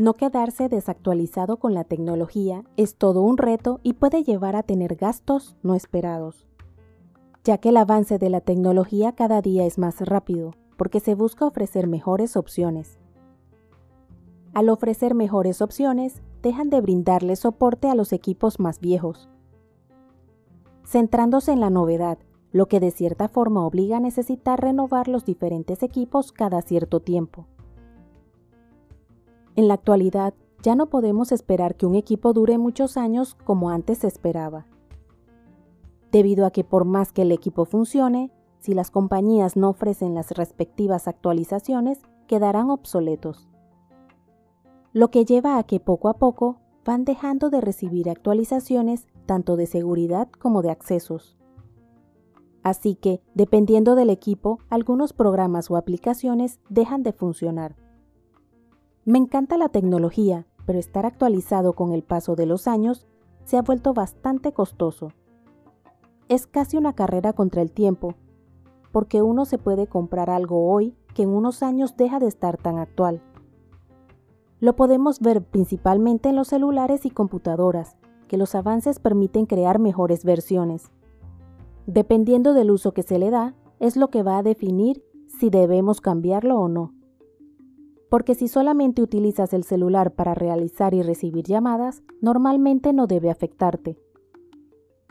No quedarse desactualizado con la tecnología es todo un reto y puede llevar a tener gastos no esperados, ya que el avance de la tecnología cada día es más rápido, porque se busca ofrecer mejores opciones. Al ofrecer mejores opciones, dejan de brindarle soporte a los equipos más viejos, centrándose en la novedad, lo que de cierta forma obliga a necesitar renovar los diferentes equipos cada cierto tiempo. En la actualidad, ya no podemos esperar que un equipo dure muchos años como antes se esperaba. Debido a que por más que el equipo funcione, si las compañías no ofrecen las respectivas actualizaciones, quedarán obsoletos lo que lleva a que poco a poco van dejando de recibir actualizaciones tanto de seguridad como de accesos. Así que, dependiendo del equipo, algunos programas o aplicaciones dejan de funcionar. Me encanta la tecnología, pero estar actualizado con el paso de los años se ha vuelto bastante costoso. Es casi una carrera contra el tiempo, porque uno se puede comprar algo hoy que en unos años deja de estar tan actual. Lo podemos ver principalmente en los celulares y computadoras, que los avances permiten crear mejores versiones. Dependiendo del uso que se le da, es lo que va a definir si debemos cambiarlo o no. Porque si solamente utilizas el celular para realizar y recibir llamadas, normalmente no debe afectarte.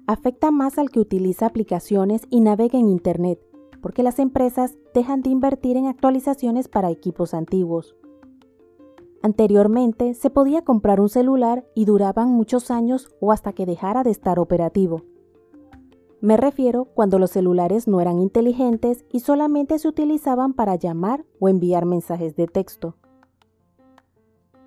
Afecta más al que utiliza aplicaciones y navega en Internet, porque las empresas dejan de invertir en actualizaciones para equipos antiguos. Anteriormente se podía comprar un celular y duraban muchos años o hasta que dejara de estar operativo. Me refiero cuando los celulares no eran inteligentes y solamente se utilizaban para llamar o enviar mensajes de texto.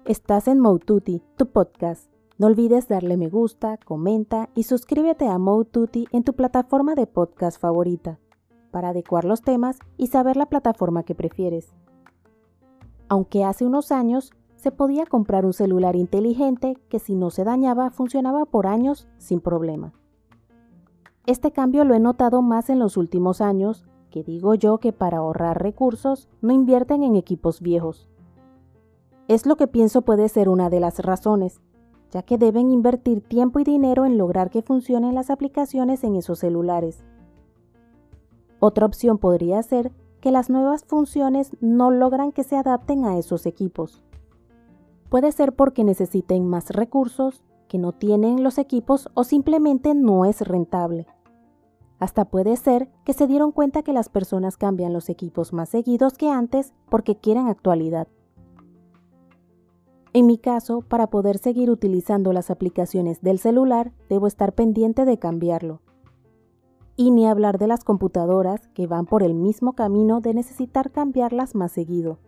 Estás en Moututi, tu podcast. No olvides darle me gusta, comenta y suscríbete a Moututi en tu plataforma de podcast favorita para adecuar los temas y saber la plataforma que prefieres. Aunque hace unos años se podía comprar un celular inteligente que si no se dañaba funcionaba por años sin problema. Este cambio lo he notado más en los últimos años, que digo yo que para ahorrar recursos no invierten en equipos viejos. Es lo que pienso puede ser una de las razones, ya que deben invertir tiempo y dinero en lograr que funcionen las aplicaciones en esos celulares. Otra opción podría ser que las nuevas funciones no logran que se adapten a esos equipos. Puede ser porque necesiten más recursos que no tienen los equipos o simplemente no es rentable. Hasta puede ser que se dieron cuenta que las personas cambian los equipos más seguidos que antes porque quieren actualidad. En mi caso, para poder seguir utilizando las aplicaciones del celular, debo estar pendiente de cambiarlo. Y ni hablar de las computadoras que van por el mismo camino de necesitar cambiarlas más seguido.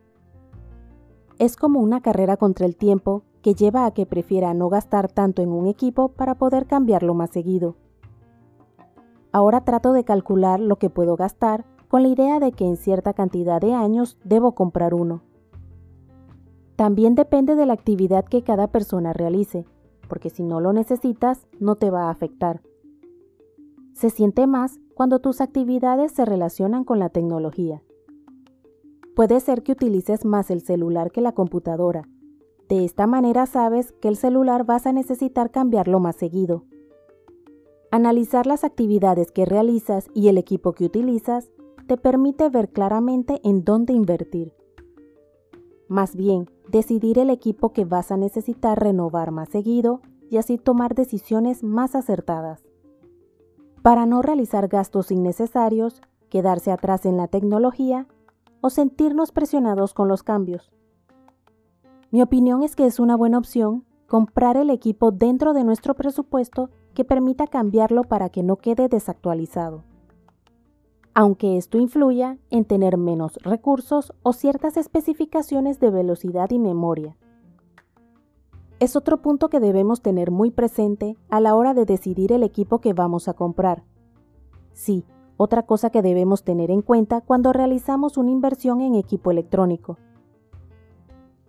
Es como una carrera contra el tiempo que lleva a que prefiera no gastar tanto en un equipo para poder cambiarlo más seguido. Ahora trato de calcular lo que puedo gastar con la idea de que en cierta cantidad de años debo comprar uno. También depende de la actividad que cada persona realice, porque si no lo necesitas no te va a afectar. Se siente más cuando tus actividades se relacionan con la tecnología. Puede ser que utilices más el celular que la computadora. De esta manera sabes que el celular vas a necesitar cambiarlo más seguido. Analizar las actividades que realizas y el equipo que utilizas te permite ver claramente en dónde invertir. Más bien, decidir el equipo que vas a necesitar renovar más seguido y así tomar decisiones más acertadas. Para no realizar gastos innecesarios, quedarse atrás en la tecnología o sentirnos presionados con los cambios. Mi opinión es que es una buena opción comprar el equipo dentro de nuestro presupuesto que permita cambiarlo para que no quede desactualizado. Aunque esto influya en tener menos recursos o ciertas especificaciones de velocidad y memoria. Es otro punto que debemos tener muy presente a la hora de decidir el equipo que vamos a comprar. Sí, otra cosa que debemos tener en cuenta cuando realizamos una inversión en equipo electrónico.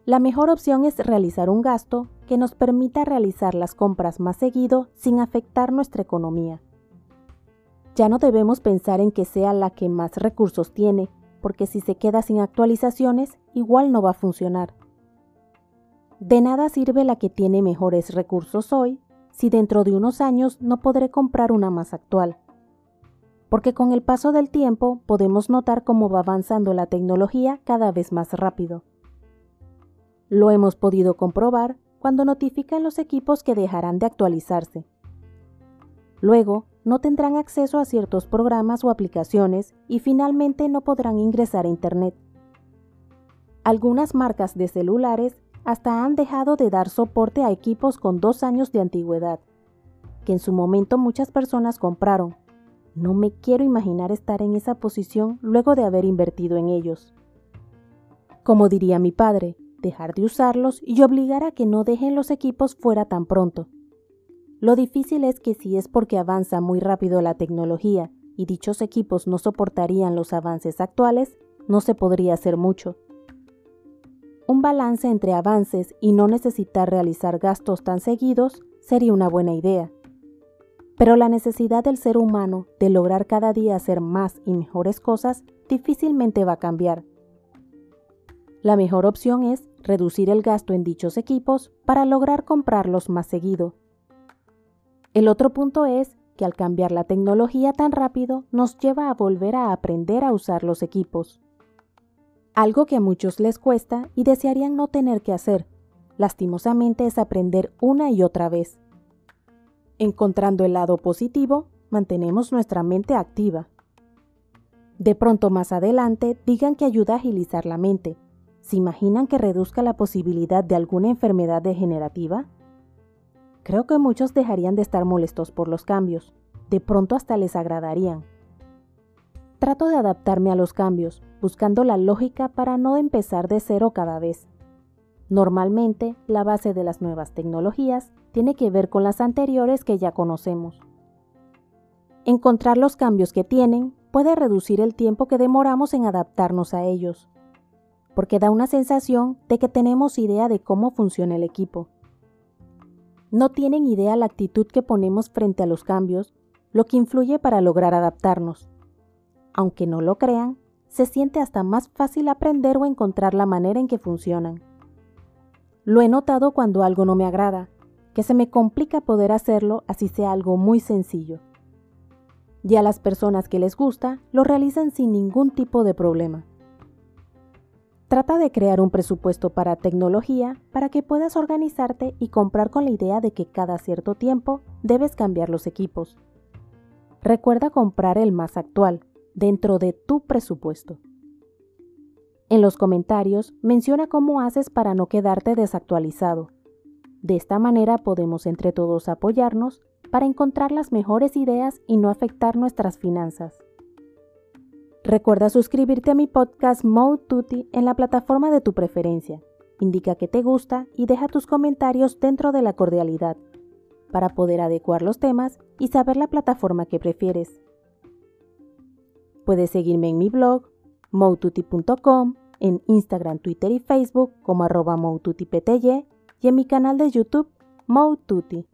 La mejor opción es realizar un gasto que nos permita realizar las compras más seguido sin afectar nuestra economía. Ya no debemos pensar en que sea la que más recursos tiene, porque si se queda sin actualizaciones, igual no va a funcionar. De nada sirve la que tiene mejores recursos hoy si dentro de unos años no podré comprar una más actual. Porque con el paso del tiempo podemos notar cómo va avanzando la tecnología cada vez más rápido. Lo hemos podido comprobar cuando notifican los equipos que dejarán de actualizarse. Luego, no tendrán acceso a ciertos programas o aplicaciones y finalmente no podrán ingresar a Internet. Algunas marcas de celulares hasta han dejado de dar soporte a equipos con dos años de antigüedad, que en su momento muchas personas compraron. No me quiero imaginar estar en esa posición luego de haber invertido en ellos. Como diría mi padre, dejar de usarlos y obligar a que no dejen los equipos fuera tan pronto. Lo difícil es que si es porque avanza muy rápido la tecnología y dichos equipos no soportarían los avances actuales, no se podría hacer mucho. Un balance entre avances y no necesitar realizar gastos tan seguidos sería una buena idea. Pero la necesidad del ser humano de lograr cada día hacer más y mejores cosas difícilmente va a cambiar. La mejor opción es reducir el gasto en dichos equipos para lograr comprarlos más seguido. El otro punto es que al cambiar la tecnología tan rápido nos lleva a volver a aprender a usar los equipos algo que a muchos les cuesta y desearían no tener que hacer. Lastimosamente es aprender una y otra vez. Encontrando el lado positivo, mantenemos nuestra mente activa. De pronto más adelante digan que ayuda a agilizar la mente. ¿Se imaginan que reduzca la posibilidad de alguna enfermedad degenerativa? Creo que muchos dejarían de estar molestos por los cambios. De pronto hasta les agradarían. Trato de adaptarme a los cambios, buscando la lógica para no empezar de cero cada vez. Normalmente, la base de las nuevas tecnologías tiene que ver con las anteriores que ya conocemos. Encontrar los cambios que tienen puede reducir el tiempo que demoramos en adaptarnos a ellos, porque da una sensación de que tenemos idea de cómo funciona el equipo. No tienen idea la actitud que ponemos frente a los cambios, lo que influye para lograr adaptarnos. Aunque no lo crean, se siente hasta más fácil aprender o encontrar la manera en que funcionan. Lo he notado cuando algo no me agrada, que se me complica poder hacerlo así sea algo muy sencillo. Y a las personas que les gusta lo realizan sin ningún tipo de problema. Trata de crear un presupuesto para tecnología para que puedas organizarte y comprar con la idea de que cada cierto tiempo debes cambiar los equipos. Recuerda comprar el más actual, dentro de tu presupuesto. En los comentarios menciona cómo haces para no quedarte desactualizado. De esta manera podemos entre todos apoyarnos para encontrar las mejores ideas y no afectar nuestras finanzas. Recuerda suscribirte a mi podcast Mode en la plataforma de tu preferencia. Indica que te gusta y deja tus comentarios dentro de la cordialidad para poder adecuar los temas y saber la plataforma que prefieres. Puedes seguirme en mi blog, moututi.com, en Instagram, Twitter y Facebook como arroba y en mi canal de YouTube, Moututi.